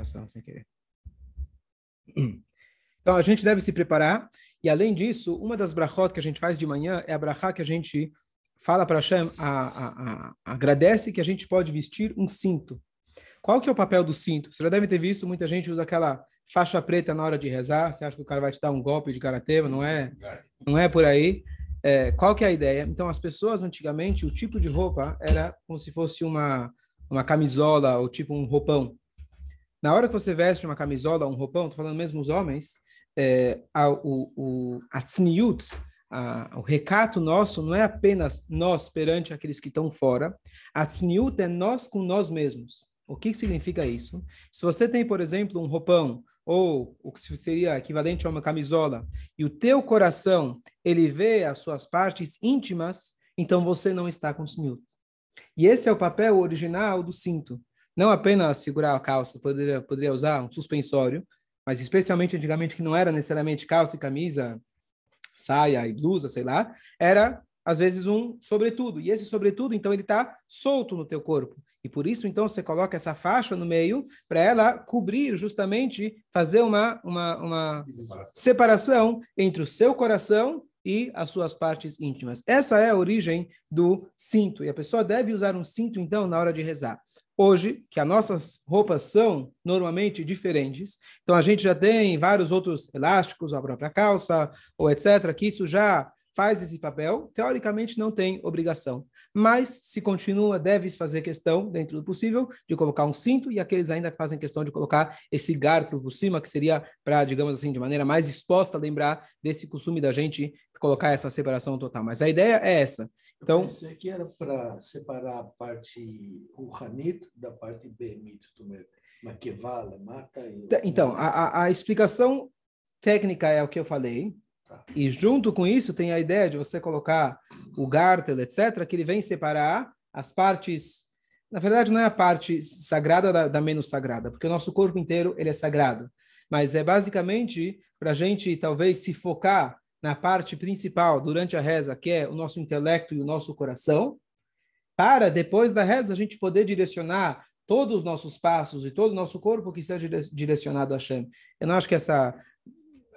notificação sem querer. Então a gente deve se preparar e além disso, uma das brachot que a gente faz de manhã é a brachá que a gente fala para Hashem, a, a, a, agradece que a gente pode vestir um cinto. Qual que é o papel do cinto? Você já deve ter visto, muita gente usa aquela faixa preta na hora de rezar. Você acha que o cara vai te dar um golpe de karatê? Não é, não é por aí. É, qual que é a ideia? Então, as pessoas antigamente, o tipo de roupa era como se fosse uma, uma camisola ou tipo um roupão. Na hora que você veste uma camisola, um roupão, estou falando mesmo os homens, é, a, o, o, a tzniut, a, o recato nosso não é apenas nós perante aqueles que estão fora, a tzniut é nós com nós mesmos. O que, que significa isso? Se você tem, por exemplo, um roupão ou o que seria equivalente a uma camisola, e o teu coração, ele vê as suas partes íntimas, então você não está com tzniut. E esse é o papel original do cinto. Não apenas segurar a calça, poderia, poderia usar um suspensório, mas especialmente antigamente que não era necessariamente calça e camisa, saia e blusa, sei lá, era às vezes um sobretudo. E esse sobretudo, então, ele está solto no teu corpo. E por isso, então, você coloca essa faixa no meio para ela cobrir, justamente, fazer uma, uma, uma separação entre o seu coração e as suas partes íntimas. Essa é a origem do cinto. E a pessoa deve usar um cinto, então, na hora de rezar. Hoje, que as nossas roupas são normalmente diferentes, então a gente já tem vários outros elásticos, a própria calça, ou etc., que isso já faz esse papel, teoricamente não tem obrigação. Mas, se continua, deve fazer questão, dentro do possível, de colocar um cinto, e aqueles ainda que fazem questão de colocar esse garfo por cima, que seria para, digamos assim, de maneira mais exposta, lembrar desse costume da gente colocar essa separação total. Mas a ideia é essa. Então, Isso aqui era para separar a parte Ruhanit da parte Behemit, Maquevala, mata e... Então, a, a, a explicação técnica é o que eu falei, e junto com isso tem a ideia de você colocar o gartel, etc., que ele vem separar as partes. Na verdade, não é a parte sagrada da, da menos sagrada, porque o nosso corpo inteiro ele é sagrado. Mas é basicamente para a gente talvez se focar na parte principal durante a reza, que é o nosso intelecto e o nosso coração, para depois da reza a gente poder direcionar todos os nossos passos e todo o nosso corpo que seja direcionado a Hashem. Eu não acho que essa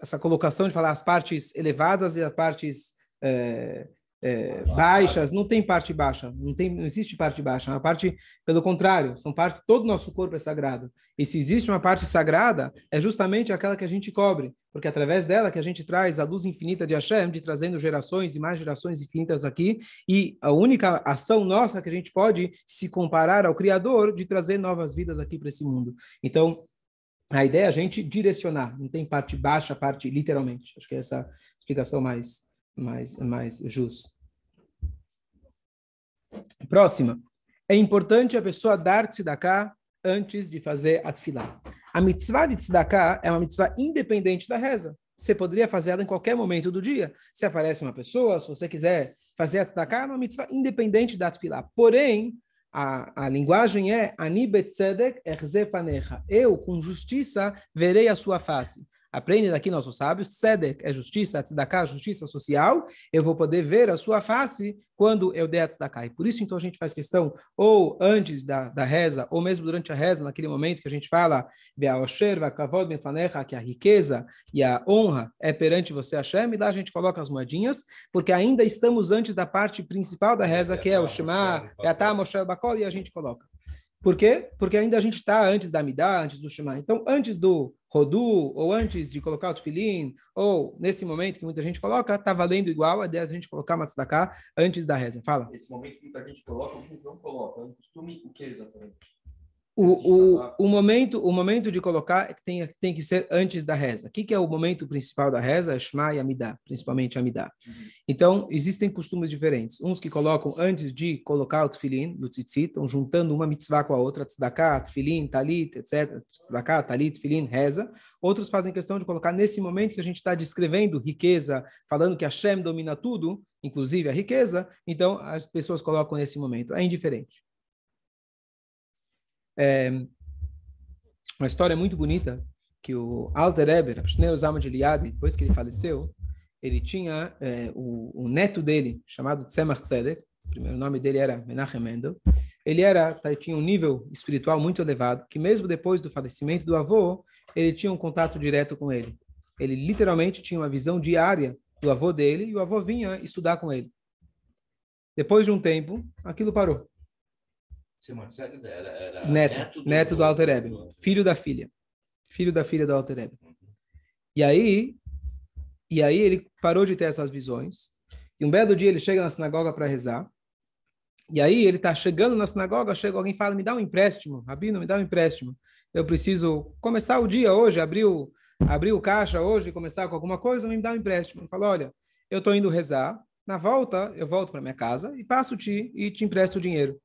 essa colocação de falar as partes elevadas e as partes é, é, baixas, não tem parte baixa, não, tem, não existe parte baixa, é uma parte, pelo contrário, são parte, todo o nosso corpo é sagrado. E se existe uma parte sagrada, é justamente aquela que a gente cobre, porque é através dela que a gente traz a luz infinita de Hashem, de trazendo gerações e mais gerações infinitas aqui, e a única ação nossa que a gente pode se comparar ao Criador de trazer novas vidas aqui para esse mundo. Então, a ideia é a gente direcionar, não tem parte baixa, parte literalmente. Acho que é essa explicação mais, mais, mais justa. Próxima. É importante a pessoa dar tzedakah antes de fazer atfilá. A mitzvah de tzedakah é uma mitzvah independente da reza. Você poderia fazer ela em qualquer momento do dia. Se aparece uma pessoa, se você quiser fazer a tzedakah, é uma mitzvah independente da atfilá. Porém, a, a linguagem é Ani betzedek erzepanecha. Eu, com justiça, verei a sua face. Aprende daqui nossos sábios, tzedek é justiça, tzedakah, justiça social. Eu vou poder ver a sua face quando eu der a tzedakah. E por isso, então, a gente faz questão, ou antes da, da reza, ou mesmo durante a reza, naquele momento que a gente fala, que a riqueza e a honra é perante você, Hashem, e lá a gente coloca as moedinhas, porque ainda estamos antes da parte principal da reza, que é o Shema, Yatá, Moshe, Bakol, e a gente coloca. Por quê? Porque ainda a gente está antes da Midá, antes do Shema. Então, antes do Rodu, ou antes de colocar o Tfilin, ou nesse momento que muita gente coloca, está valendo igual a ideia de a gente colocar uma tzedakah antes da reza. Fala. Esse momento que muita gente coloca, muitos não colocam. É um costume o que exatamente? O, o, o, momento, o momento de colocar é tem, tem que ser antes da reza. O que, que é o momento principal da reza? É Shema e Amidah, principalmente Amidah. Uhum. Então, existem costumes diferentes. Uns que colocam antes de colocar o tefilin, do tzitzit, estão juntando uma mitzvah com a outra, tzedakah, tefilin, talit, etc. Tzedakah, talit, tefilin, reza. Outros fazem questão de colocar nesse momento que a gente está descrevendo riqueza, falando que Hashem domina tudo, inclusive a riqueza. Então, as pessoas colocam nesse momento. É indiferente. É, uma história muito bonita que o Alter Eber, Shneur de Liad, depois que ele faleceu, ele tinha é, o, o, neto dele, chamado Tzemach Tzedek, o primeiro nome dele era Menachem Mendel, ele era tá, tinha um nível espiritual muito elevado, que mesmo depois do falecimento do avô, ele tinha um contato direto com ele. Ele literalmente tinha uma visão diária do avô dele e o avô vinha estudar com ele. Depois de um tempo, aquilo parou. Era, era neto, neto do, neto do Alter Ebe, filho da filha, filho da filha do Alter Ebe. E aí, e aí ele parou de ter essas visões. E um belo dia ele chega na sinagoga para rezar. E aí ele está chegando na sinagoga, chega alguém e fala, me dá um empréstimo, Rabino, me dá um empréstimo. Eu preciso começar o dia hoje, abrir o, abrir o caixa hoje, começar com alguma coisa, me dá um empréstimo. Ele fala, olha, eu estou indo rezar, na volta eu volto para minha casa e passo-te e te empresto o dinheiro.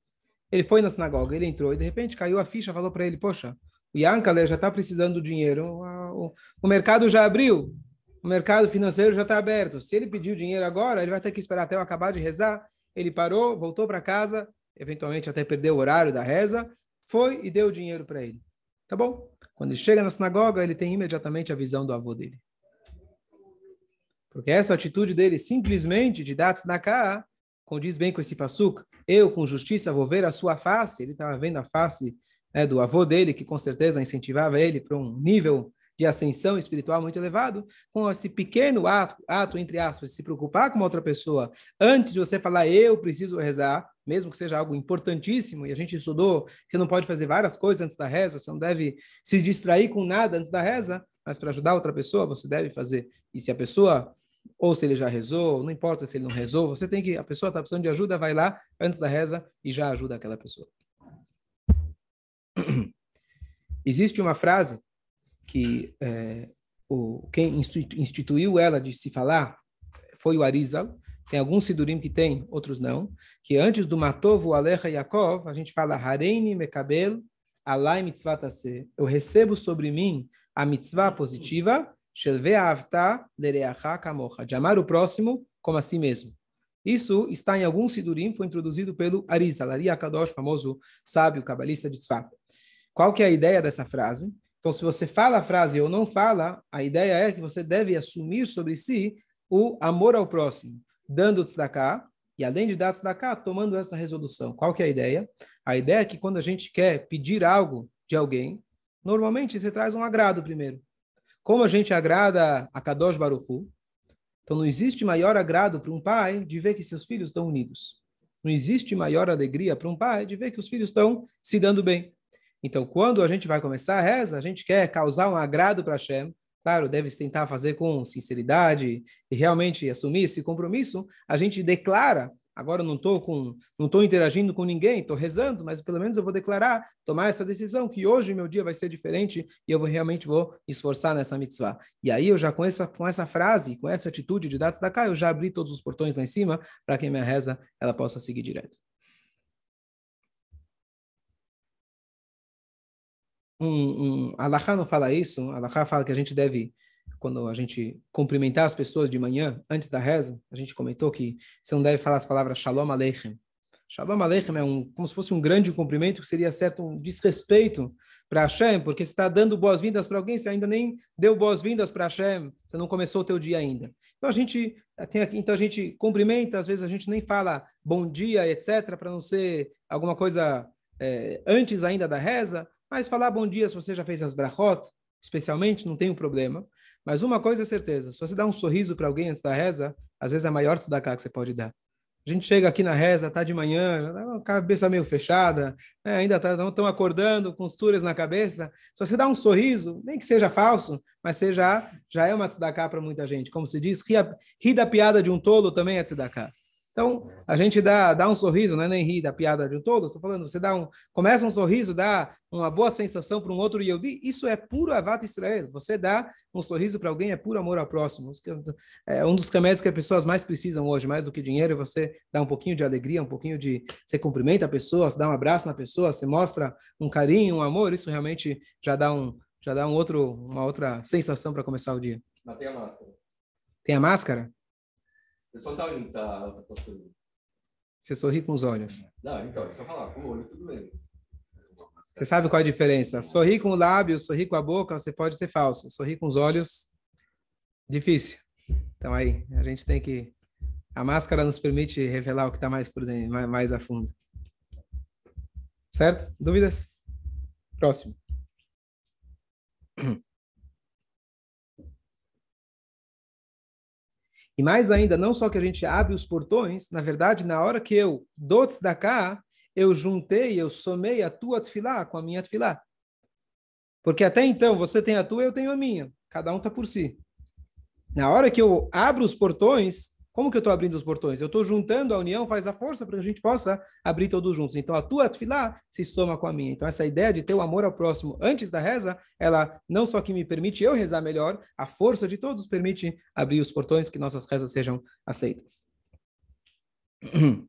Ele foi na sinagoga, ele entrou e de repente caiu a ficha, falou para ele, poxa, o Yankale já está precisando do dinheiro, o, o, mercado já abriu, o mercado financeiro já está aberto. Se ele pedir o dinheiro agora, ele vai ter que esperar até eu acabar de rezar. Ele parou, voltou para casa, eventualmente até perdeu o horário da reza, foi e deu o dinheiro para ele. Tá bom? Quando ele chega na sinagoga, ele tem imediatamente a visão do avô dele. Porque essa atitude dele, simplesmente de dar tzedakah, condiz bem com esse passuco. Eu, com justiça, vou ver a sua face. Ele estava vendo a face né, do avô dele, que com certeza incentivava ele para um nível de ascensão espiritual muito elevado, com esse pequeno ato, ato, entre aspas, de se preocupar com outra pessoa, antes de você falar, eu preciso rezar, mesmo que seja algo importantíssimo, e a gente estudou, você não pode fazer várias coisas antes da reza, você não deve se distrair com nada antes da reza, mas para ajudar outra pessoa, você deve fazer. E se a pessoa ou se ele já rezou, não importa se ele não rezou, você tem que, a pessoa está precisando de ajuda, vai lá antes da reza e já ajuda aquela pessoa. Existe uma frase que é, o, quem instituiu ela de se falar foi o Arizal. Tem alguns sidurim que tem, outros não. Que antes do Matovo Alecha Yaakov, a gente fala Hareini Mekabel Alai Mitzvah Eu recebo sobre mim a mitzvah positiva de amar o próximo como a si mesmo. Isso está em algum sidurim, foi introduzido pelo Arizal, Ari Akadosh, famoso sábio cabalista de Tzfat. Qual que é a ideia dessa frase? Então, se você fala a frase ou não fala, a ideia é que você deve assumir sobre si o amor ao próximo, dando tzedakah, e além de dar tzedakah, tomando essa resolução. Qual que é a ideia? A ideia é que quando a gente quer pedir algo de alguém, normalmente você traz um agrado primeiro. Como a gente agrada a Kadosh Baruchu, então não existe maior agrado para um pai de ver que seus filhos estão unidos. Não existe maior alegria para um pai de ver que os filhos estão se dando bem. Então, quando a gente vai começar a reza, a gente quer causar um agrado para Hashem. Claro, deve tentar fazer com sinceridade e realmente assumir esse compromisso. A gente declara agora eu não estou com, não estou interagindo com ninguém, estou rezando, mas pelo menos eu vou declarar, tomar essa decisão que hoje meu dia vai ser diferente e eu vou, realmente vou esforçar nessa mitzvah. E aí eu já com essa com essa frase, com essa atitude de dados da cá, eu já abri todos os portões lá em cima para que minha reza ela possa seguir direto. Um, um, Allah não fala isso, Allah fala que a gente deve quando a gente cumprimentar as pessoas de manhã, antes da reza, a gente comentou que você não deve falar as palavras Shalom Aleichem. Shalom Aleichem é um, como se fosse um grande cumprimento, que seria certo um desrespeito para Hashem, porque você está dando boas-vindas para alguém, você ainda nem deu boas-vindas para Hashem, você não começou o teu dia ainda. Então a gente tem aqui, então a gente cumprimenta, às vezes a gente nem fala bom dia, etc, para não ser alguma coisa é, antes ainda da reza, mas falar bom dia se você já fez as brachot, especialmente, não tem um problema. Mas uma coisa é certeza, se você dá um sorriso para alguém antes da reza, às vezes é a maior tzedakah que você pode dar. A gente chega aqui na reza, tá de manhã, a cabeça meio fechada, né, ainda estão tá, acordando, com costuras na cabeça. Se você dá um sorriso, nem que seja falso, mas seja, já é uma tzedakah para muita gente. Como se diz, rir da piada de um tolo também é tzedakah. Então, a gente dá, dá um sorriso, não é nem rir da piada de um todo, estou falando, você dá um, começa um sorriso, dá uma boa sensação para um outro Yehudi, isso é puro Avat Israel. Você dá um sorriso para alguém é puro amor ao próximo. É um dos remédios que as pessoas mais precisam hoje, mais do que dinheiro, é você dá um pouquinho de alegria, um pouquinho de... Você cumprimenta a pessoa, você dá um abraço na pessoa, você mostra um carinho, um amor, isso realmente já dá, um, já dá um outro, uma outra sensação para começar o dia. Mas tem a máscara. Tem a máscara? Eu só tá, tá, tá postando. Você sorri com os olhos. Não, então, é só falar, com o olho tudo bem. Você sabe qual é a diferença? Sorrir com o lábio, sorrir com a boca, você pode ser falso. Sorrir com os olhos, difícil. Então aí, a gente tem que... A máscara nos permite revelar o que está mais por dentro, mais, mais a fundo. Certo? Dúvidas? Próximo. E mais ainda, não só que a gente abre os portões, na verdade, na hora que eu dou cá, eu juntei, eu somei a tua tefilá com a minha tefilá. Porque até então você tem a tua, eu tenho a minha. Cada um está por si. Na hora que eu abro os portões, como que eu estou abrindo os portões? Eu estou juntando a união, faz a força para que a gente possa abrir todos juntos. Então a tua tefilá se soma com a minha. Então essa ideia de ter o amor ao próximo antes da reza, ela não só que me permite eu rezar melhor, a força de todos permite abrir os portões que nossas rezas sejam aceitas.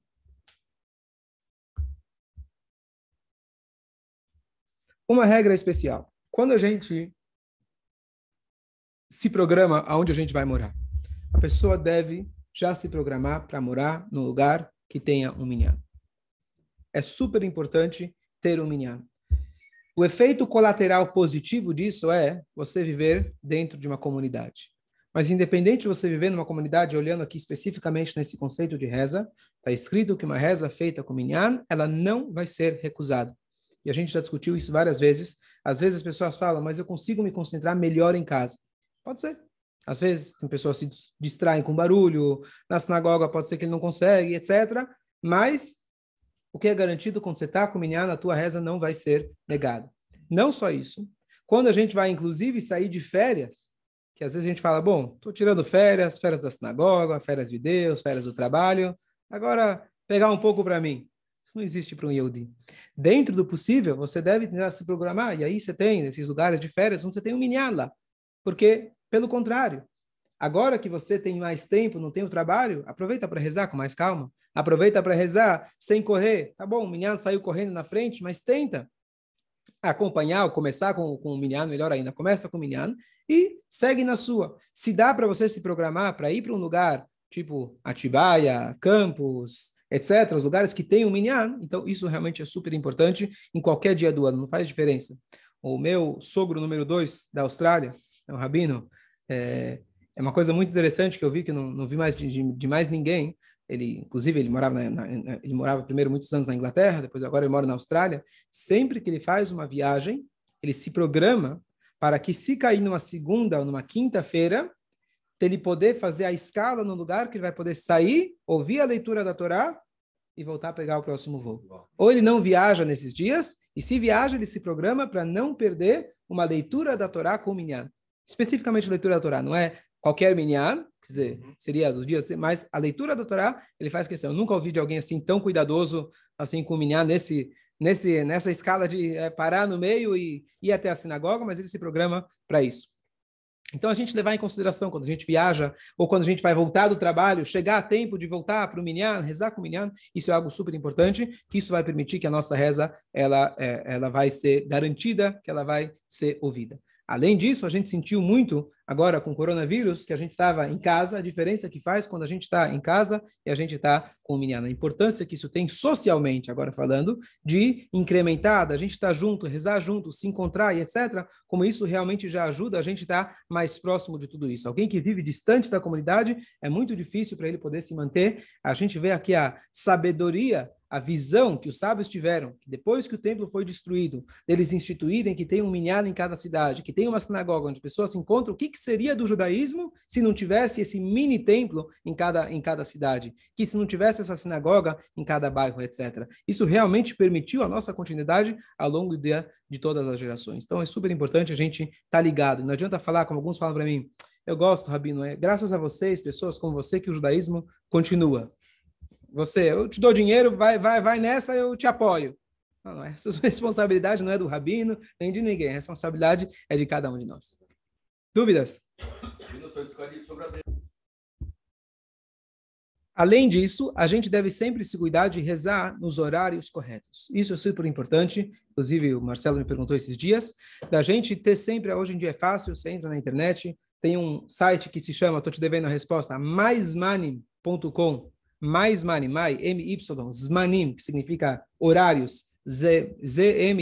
Uma regra especial. Quando a gente se programa aonde a gente vai morar, a pessoa deve já se programar para morar num lugar que tenha um minyan. É super importante ter um minyan. O efeito colateral positivo disso é você viver dentro de uma comunidade. Mas independente de você viver numa comunidade, olhando aqui especificamente nesse conceito de reza, está escrito que uma reza feita com minyan, ela não vai ser recusada. E a gente já discutiu isso várias vezes. Às vezes as pessoas falam, mas eu consigo me concentrar melhor em casa. Pode ser. Às vezes, tem pessoas que se distraem com barulho, na sinagoga pode ser que ele não consegue, etc. Mas o que é garantido quando você está com minyan, a tua reza não vai ser negada. Não só isso. Quando a gente vai, inclusive, sair de férias, que às vezes a gente fala, bom, estou tirando férias, férias da sinagoga, férias de Deus, férias do trabalho, agora pegar um pouco para mim. Isso não existe para um Yehudi. Dentro do possível, você deve tentar se programar, e aí você tem esses lugares de férias onde você tem um minyan lá. Porque pelo contrário, agora que você tem mais tempo, não tem o trabalho, aproveita para rezar com mais calma. Aproveita para rezar sem correr. Tá bom, o Minyan saiu correndo na frente, mas tenta acompanhar ou começar com, com o Minyan, melhor ainda, começa com o Minyan e segue na sua. Se dá para você se programar para ir para um lugar tipo Atibaia, Campos, etc., os lugares que tem o um Minyan, então isso realmente é super importante em qualquer dia do ano, não faz diferença. O meu sogro número dois da Austrália, um rabino, é, é uma coisa muito interessante que eu vi que não, não vi mais de, de, de mais ninguém. Ele, inclusive, ele morava na, na, ele morava primeiro muitos anos na Inglaterra, depois agora ele mora na Austrália. Sempre que ele faz uma viagem, ele se programa para que se cair numa segunda ou numa quinta-feira, ele poder fazer a escala no lugar que ele vai poder sair, ouvir a leitura da Torá e voltar a pegar o próximo voo. Ou ele não viaja nesses dias, e se viaja, ele se programa para não perder uma leitura da Torá com o minyan especificamente leitura da Torá, não é qualquer minyan, quer dizer, uhum. seria dos dias, mas a leitura da Torá, ele faz questão. Eu nunca ouvi de alguém assim tão cuidadoso assim com o minyan nesse nesse nessa escala de é, parar no meio e ir até a sinagoga, mas ele se programa para isso. Então a gente levar em consideração quando a gente viaja ou quando a gente vai voltar do trabalho, chegar a tempo de voltar para o minyan, rezar com o minyan, isso é algo super importante, que isso vai permitir que a nossa reza ela é, ela vai ser garantida, que ela vai ser ouvida. Além disso, a gente sentiu muito agora com o coronavírus que a gente estava em casa, a diferença que faz quando a gente está em casa e a gente está com o menino. A importância que isso tem socialmente, agora falando, de incrementar, da gente estar tá junto, rezar junto, se encontrar e etc. Como isso realmente já ajuda a gente estar tá mais próximo de tudo isso. Alguém que vive distante da comunidade é muito difícil para ele poder se manter. A gente vê aqui a sabedoria a visão que os sábios tiveram, que depois que o templo foi destruído, eles instituírem que tem um minhado em cada cidade, que tem uma sinagoga onde pessoas se encontram, o que, que seria do judaísmo se não tivesse esse mini templo em cada, em cada cidade? Que se não tivesse essa sinagoga em cada bairro, etc. Isso realmente permitiu a nossa continuidade ao longo de, de todas as gerações. Então é super importante a gente estar tá ligado. Não adianta falar, como alguns falam para mim, eu gosto, Rabino, é graças a vocês, pessoas como você, que o judaísmo continua você, eu te dou dinheiro, vai, vai, vai nessa, eu te apoio. Não, não, essa responsabilidade não é do rabino, nem de ninguém. A responsabilidade é de cada um de nós. Dúvidas? Além disso, a gente deve sempre se cuidar de rezar nos horários corretos. Isso é super importante. Inclusive, o Marcelo me perguntou esses dias, da gente ter sempre, hoje em dia é fácil, você entra na internet, tem um site que se chama, estou te devendo a resposta, maismoney.com mais mai, M-Y, zmanim, que significa horários, Z-M-A-N-I-M,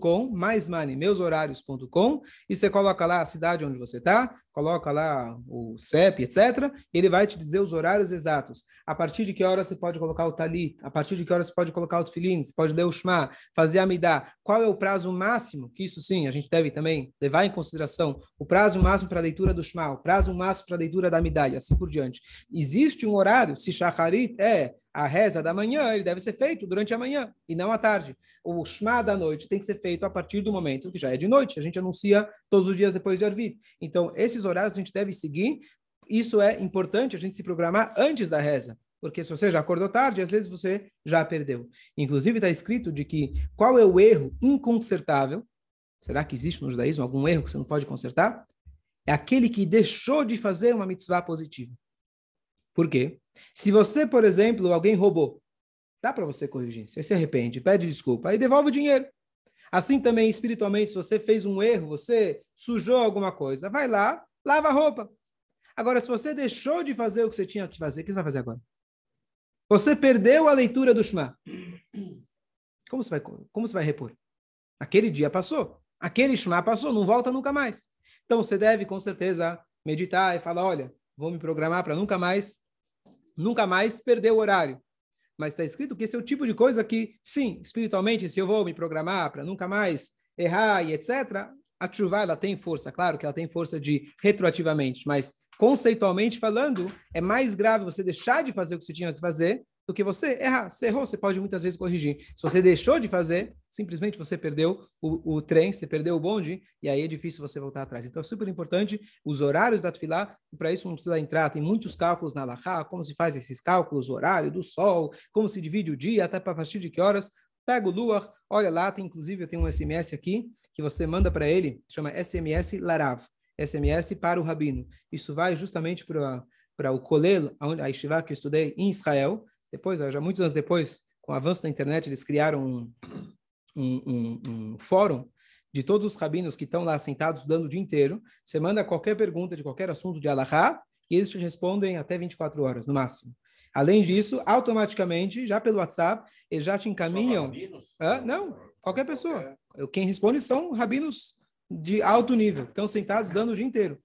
.com, mais money, meushorários.com, e você coloca lá a cidade onde você está, coloca lá o CEP, etc. Ele vai te dizer os horários exatos. A partir de que hora você pode colocar o talit? A partir de que hora você pode colocar o tefilim? Você pode ler o shema, fazer a midá. Qual é o prazo máximo? Que isso sim, a gente deve também levar em consideração. O prazo máximo para a leitura do shema, o prazo máximo para a leitura da midá e assim por diante. Existe um horário, se shacharit é a reza da manhã, ele deve ser feito durante a manhã e não à tarde. O Shema da noite tem que ser feito a partir do momento que já é de noite. A gente anuncia todos os dias depois de Arvit. Então, esses horários a gente deve seguir. Isso é importante a gente se programar antes da reza. Porque se você já acordou tarde, às vezes você já perdeu. Inclusive está escrito de que qual é o erro inconsertável? Será que existe no judaísmo algum erro que você não pode consertar? É aquele que deixou de fazer uma mitzvah positiva. Por quê? Se você, por exemplo, alguém roubou, dá para você corrigir. Você se arrepende, pede desculpa, aí devolve o dinheiro. Assim também, espiritualmente, se você fez um erro, você sujou alguma coisa, vai lá, lava a roupa. Agora, se você deixou de fazer o que você tinha que fazer, o que você vai fazer agora? Você perdeu a leitura do Shema. Como você vai, como você vai repor? Aquele dia passou. Aquele Shema passou, não volta nunca mais. Então, você deve, com certeza, meditar e falar, olha, vou me programar para nunca mais nunca mais perder o horário. Mas está escrito que esse é o tipo de coisa que, sim, espiritualmente, se eu vou me programar para nunca mais errar e etc., a chuva ela tem força, claro que ela tem força de retroativamente, mas conceitualmente falando, é mais grave você deixar de fazer o que você tinha que fazer do que você errar. Você errou, você pode muitas vezes corrigir. Se você deixou de fazer, simplesmente você perdeu o, o trem, você perdeu o bonde, e aí é difícil você voltar atrás. Então é super importante os horários da Tfilá, e para isso não precisa entrar, tem muitos cálculos na Lahá, como se faz esses cálculos, o horário do sol, como se divide o dia, até para partir de que horas. Pega o Luar, olha lá, tem inclusive eu tenho um SMS aqui, que você manda para ele, chama SMS Larav, SMS para o Rabino. Isso vai justamente para o Kolel, a Yeshiva que eu estudei em Israel, depois, já muitos anos depois, com o avanço da internet, eles criaram um, um, um, um fórum de todos os rabinos que estão lá sentados dando o dia inteiro. Você manda qualquer pergunta de qualquer assunto de Allahá e eles te respondem até 24 horas, no máximo. Além disso, automaticamente, já pelo WhatsApp, eles já te encaminham. Ah, não, qualquer pessoa. Quem responde são rabinos de alto nível, estão sentados dando o dia inteiro.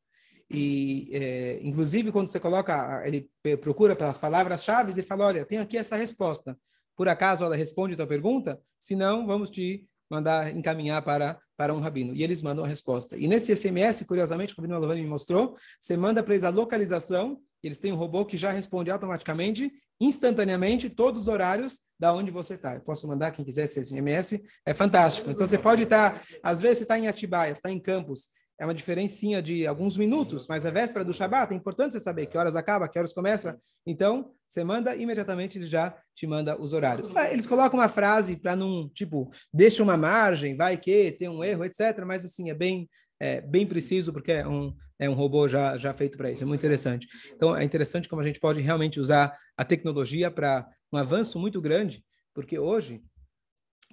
E, é, inclusive, quando você coloca, ele procura pelas palavras-chave e fala: Olha, tem aqui essa resposta. Por acaso ela responde a tua pergunta? Se não, vamos te mandar encaminhar para, para um rabino. E eles mandam a resposta. E nesse SMS, curiosamente, o rabino Alovani me mostrou, você manda para eles a localização, eles têm um robô que já responde automaticamente, instantaneamente, todos os horários da onde você está. Eu posso mandar quem quiser esse SMS, é fantástico. Então você pode estar, às vezes você está em Atibaia, está em Campos, é uma diferencinha de alguns minutos, mas a véspera do Shabat é importante você saber que horas acaba, que horas começa. Então, você manda, imediatamente ele já te manda os horários. Eles colocam uma frase para não, tipo, deixa uma margem, vai que tem um erro, etc. Mas, assim, é bem, é, bem preciso, porque é um, é um robô já, já feito para isso. É muito interessante. Então, é interessante como a gente pode realmente usar a tecnologia para um avanço muito grande, porque hoje,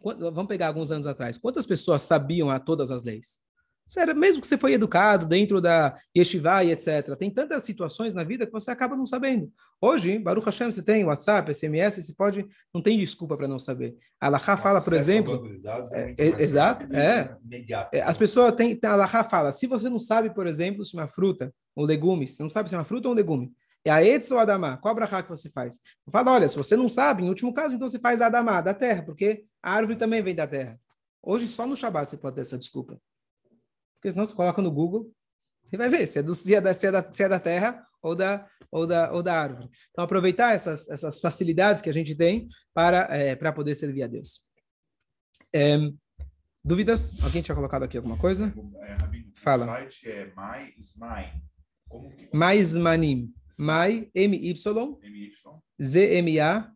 vamos pegar alguns anos atrás, quantas pessoas sabiam a todas as leis? Sério, mesmo que você foi educado dentro da yeshiva e etc., tem tantas situações na vida que você acaba não sabendo. Hoje, Baruch Hashem, você tem WhatsApp, SMS, você pode, não tem desculpa para não saber. A Alaha fala, por exemplo... É, é, exato, é. é. As pessoas têm... A Alaha fala, se você não sabe, por exemplo, se uma fruta ou legume, você não sabe se é uma fruta ou um legume, é a Etz ou a Adamá? Qual a que você faz? Fala, olha, se você não sabe, em último caso, então você faz a Adamá, da terra, porque a árvore também vem da terra. Hoje, só no Shabat você pode ter essa desculpa. Porque senão você coloca no Google e vai ver se é, do, se é, da, se é, da, se é da terra ou da, ou, da, ou da árvore. Então, aproveitar essas, essas facilidades que a gente tem para, é, para poder servir a Deus. É, dúvidas? Alguém tinha colocado aqui alguma coisa? É, Fala. O site é MySmine. Mais Manim. My, M-Y, Z-M-A-N-I-M.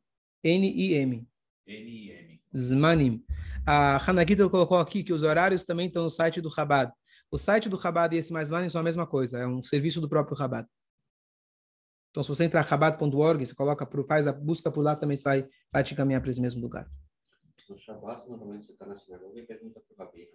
N-I-M. Zmanim. A Hanagita colocou aqui que os horários também estão no site do Chabad. O site do Chabad e esse mais Manim são a mesma coisa, é um serviço do próprio Chabad. Então, se você entrar em chabad.org, você coloca, faz a busca por lá, também você vai, vai te encaminhar para esse mesmo lugar. No Shabbat, normalmente você está na sinagoga e pergunta para o rabino.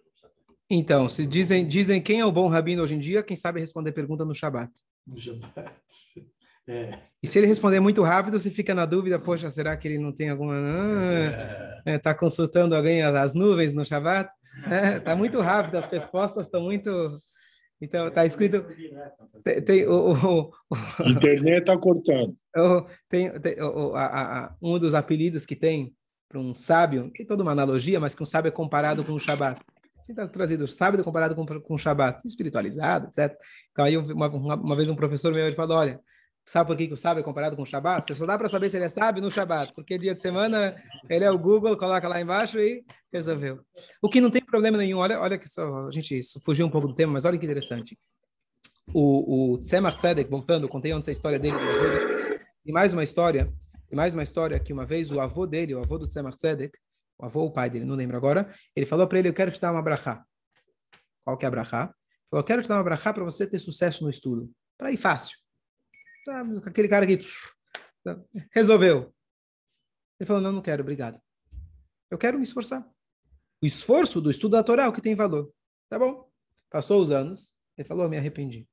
Então, se dizem, dizem quem é o bom rabino hoje em dia, quem sabe responder pergunta no Shabbat. No Shabbat. É. E se ele responder muito rápido, você fica na dúvida, poxa, será que ele não tem alguma... Ah, é. Está consultando alguém as, as nuvens no Shabbat? É, tá muito rápido, as respostas estão muito, Então, está escrito. Tem, tem o, o, o, internet está cortando. Tem, tem o, a, a, um dos apelidos que tem para um sábio, que toda uma analogia, mas que um sábio é comparado com o Shabat. Assim está trazido sábio comparado com, com o Shabat, espiritualizado, etc. Então, aí, uma, uma, uma vez um professor meu ele falou: olha, Sabe por que, que o sábio é comparado com o Shabat? Você só dá para saber se ele é sábio no Shabat, porque dia de semana ele é o Google, coloca lá embaixo e resolveu. O que não tem problema nenhum, olha, olha que só, a gente fugiu um pouco do tema, mas olha que interessante. O, o Tzemach Tzedek, voltando, contei antes a história dele. E mais uma história, e mais uma história que uma vez o avô dele, o avô do Tzemach Tzedek, o avô ou o pai dele, não lembro agora, ele falou para ele, eu quero te dar uma brachá. Qual que é a brachá? Falou, eu quero te dar uma brachá para você ter sucesso no estudo. Para ir fácil. Tá, aquele cara que resolveu. Ele falou: Não, não quero, obrigado. Eu quero me esforçar. O esforço do estudo da Torá é o que tem valor. Tá bom. Passou os anos. Ele falou: Me arrependi.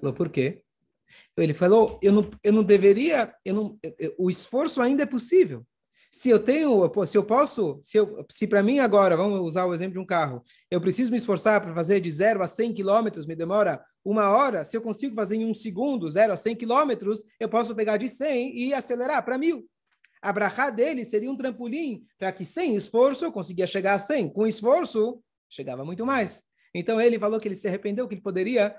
Falou: Por quê? Ele falou: Eu não, eu não deveria. Eu não, eu, o esforço ainda é possível. Se eu tenho, se eu posso, se, se para mim agora, vamos usar o exemplo de um carro, eu preciso me esforçar para fazer de 0 a 100 quilômetros, me demora uma hora, se eu consigo fazer em um segundo, 0 a 100 quilômetros, eu posso pegar de 100 e acelerar para mil. A dele seria um trampolim para que sem esforço eu conseguia chegar a 100. Com esforço, chegava muito mais. Então ele falou que ele se arrependeu, que ele poderia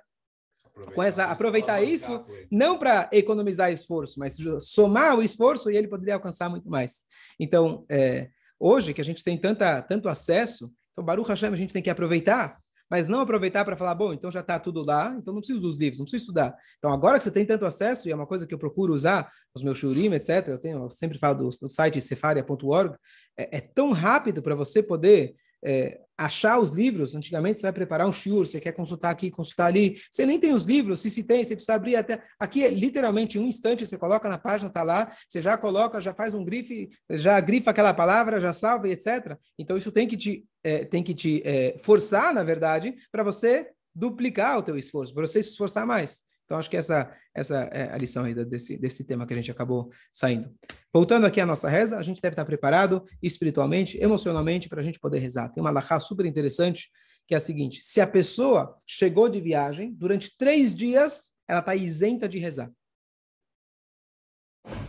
aproveitar com essa aproveitar isso, não para economizar esforço, mas somar o esforço e ele poderia alcançar muito mais. Então, é, hoje que a gente tem tanta, tanto acesso, então Baruch Hashem a gente tem que aproveitar, mas não aproveitar para falar, bom, então já está tudo lá, então não preciso dos livros, não preciso estudar. Então agora que você tem tanto acesso, e é uma coisa que eu procuro usar, os meus shurim, etc., eu, tenho, eu sempre falo do, do site cefaria.org, é, é tão rápido para você poder é, achar os livros, antigamente você vai preparar um shiur, você quer consultar aqui, consultar ali, você nem tem os livros, se se tem, você precisa abrir até, aqui é literalmente um instante, você coloca na página, está lá, você já coloca, já faz um grife, já grifa aquela palavra, já salva etc. Então isso tem que te, é, tem que te é, forçar, na verdade, para você duplicar o teu esforço, para você se esforçar mais. Então, acho que essa, essa é a lição aí desse, desse tema que a gente acabou saindo. Voltando aqui à nossa reza, a gente deve estar preparado espiritualmente, emocionalmente, para a gente poder rezar. Tem uma lahá super interessante, que é a seguinte: se a pessoa chegou de viagem, durante três dias, ela está isenta de rezar.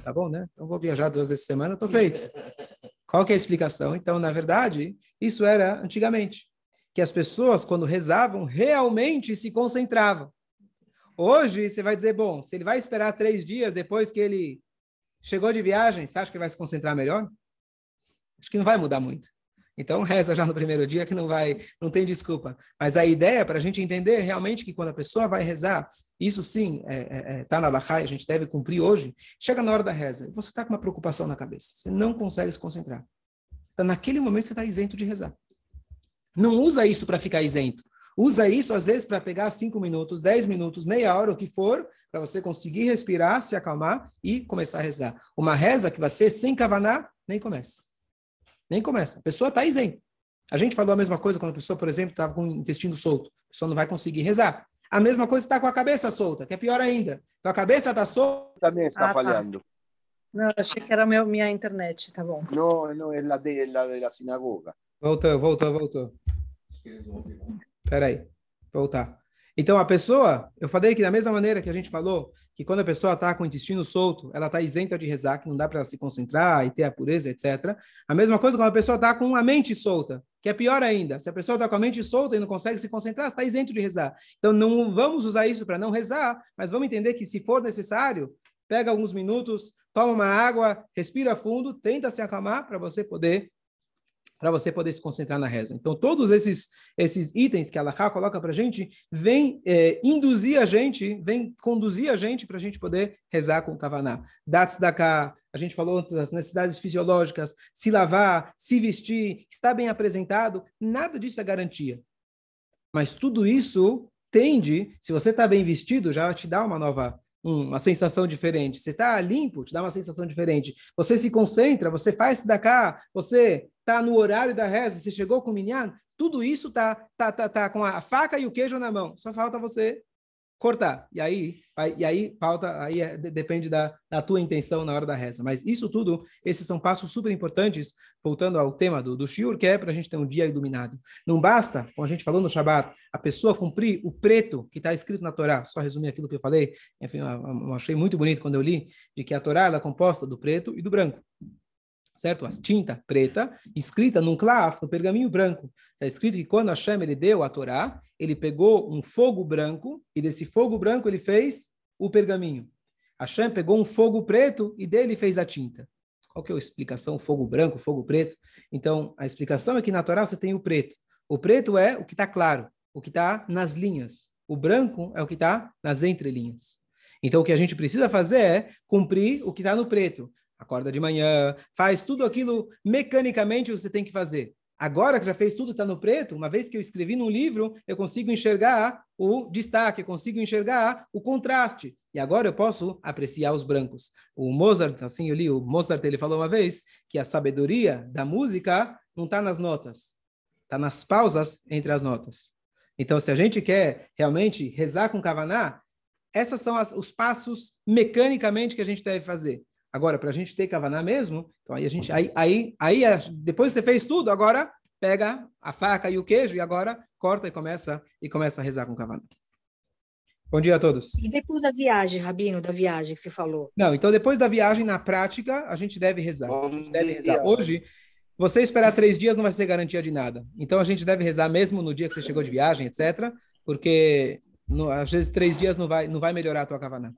Tá bom, né? Então, vou viajar duas vezes por semana, estou feito. Qual que é a explicação? Então, na verdade, isso era antigamente. Que as pessoas, quando rezavam, realmente se concentravam. Hoje você vai dizer, bom, se ele vai esperar três dias depois que ele chegou de viagem, você acha que vai se concentrar melhor? Acho que não vai mudar muito. Então reza já no primeiro dia que não vai, não tem desculpa. Mas a ideia para a gente entender realmente que quando a pessoa vai rezar, isso sim está é, é, é, tá na Lachai, a gente deve cumprir hoje. Chega na hora da reza, você está com uma preocupação na cabeça, você não consegue se concentrar. Então, naquele momento você está isento de rezar. Não usa isso para ficar isento. Usa isso, às vezes, para pegar cinco minutos, dez minutos, meia hora, o que for, para você conseguir respirar, se acalmar e começar a rezar. Uma reza que vai ser sem kavaná, nem começa. Nem começa. A pessoa está isenta. A gente falou a mesma coisa quando a pessoa, por exemplo, estava com o intestino solto. A pessoa não vai conseguir rezar. A mesma coisa está com a cabeça solta, que é pior ainda. Então a cabeça está solta. Também está ah, tá. falhando. Tá. Não, achei que era meu, minha internet, tá bom. Não, não, é a de, la de la sinagoga. Voltou, voltou, voltou. Peraí, voltar. Então, a pessoa, eu falei que da mesma maneira que a gente falou, que quando a pessoa está com o intestino solto, ela está isenta de rezar, que não dá para se concentrar e ter a pureza, etc. A mesma coisa quando a pessoa está com a mente solta, que é pior ainda. Se a pessoa está com a mente solta e não consegue se concentrar, está isento de rezar. Então, não vamos usar isso para não rezar, mas vamos entender que se for necessário, pega alguns minutos, toma uma água, respira fundo, tenta se acalmar para você poder para você poder se concentrar na reza. Então, todos esses, esses itens que a Allahá coloca para a gente, vem é, induzir a gente, vem conduzir a gente para a gente poder rezar com o Kavaná. Dats cá, a gente falou das necessidades fisiológicas, se lavar, se vestir, estar bem apresentado, nada disso é garantia. Mas tudo isso tende, se você está bem vestido, já te dá uma nova uma sensação diferente. Você está limpo, te dá uma sensação diferente. Você se concentra, você faz da cá, você está no horário da reza, você chegou com o minyan, tudo isso tá, tá, tá, tá com a faca e o queijo na mão. Só falta você cortar. E aí, e aí pauta, aí é- de- depende da, da tua intenção na hora da reza. Mas isso tudo, esses são passos super importantes, voltando ao tema do, do shiur, que é para a gente ter um dia iluminado. Não basta, como a gente falou no Shabat, a pessoa cumprir o preto que está escrito na Torá. Só resumir aquilo que eu falei. Enfim, eu, eu achei muito bonito quando eu li de que a Torá é composta do preto e do branco. Certo? A tinta preta, escrita num claf, no pergaminho branco. Está escrito que quando Hashem ele deu a Torá, ele pegou um fogo branco e desse fogo branco ele fez o pergaminho. Hashem pegou um fogo preto e dele fez a tinta. Qual que é a explicação? Fogo branco, fogo preto. Então, a explicação é que na Torá você tem o preto. O preto é o que está claro, o que está nas linhas. O branco é o que está nas entrelinhas. Então, o que a gente precisa fazer é cumprir o que está no preto. Acorda de manhã, faz tudo aquilo mecanicamente que você tem que fazer. Agora que já fez tudo, está no preto, uma vez que eu escrevi num livro, eu consigo enxergar o destaque, eu consigo enxergar o contraste. E agora eu posso apreciar os brancos. O Mozart, assim eu li, o Mozart ele falou uma vez que a sabedoria da música não está nas notas, está nas pausas entre as notas. Então, se a gente quer realmente rezar com Kavaná, esses são as, os passos mecanicamente que a gente deve fazer. Agora, para a gente ter Kavaná mesmo, então aí a gente, aí, aí, aí a- depois que você fez tudo, agora pega a faca e o queijo e agora corta e começa e começa a rezar com Kavaná. Bom dia a todos. E depois da viagem, Rabino, da viagem que você falou? Não, então depois da viagem, na prática, a gente deve rezar. Deve rezar. Hoje, você esperar três dias não vai ser garantia de nada. Então a gente deve rezar mesmo no dia que você chegou de viagem, etc. Porque no- às vezes três dias não vai, não vai melhorar a tua Kavaná.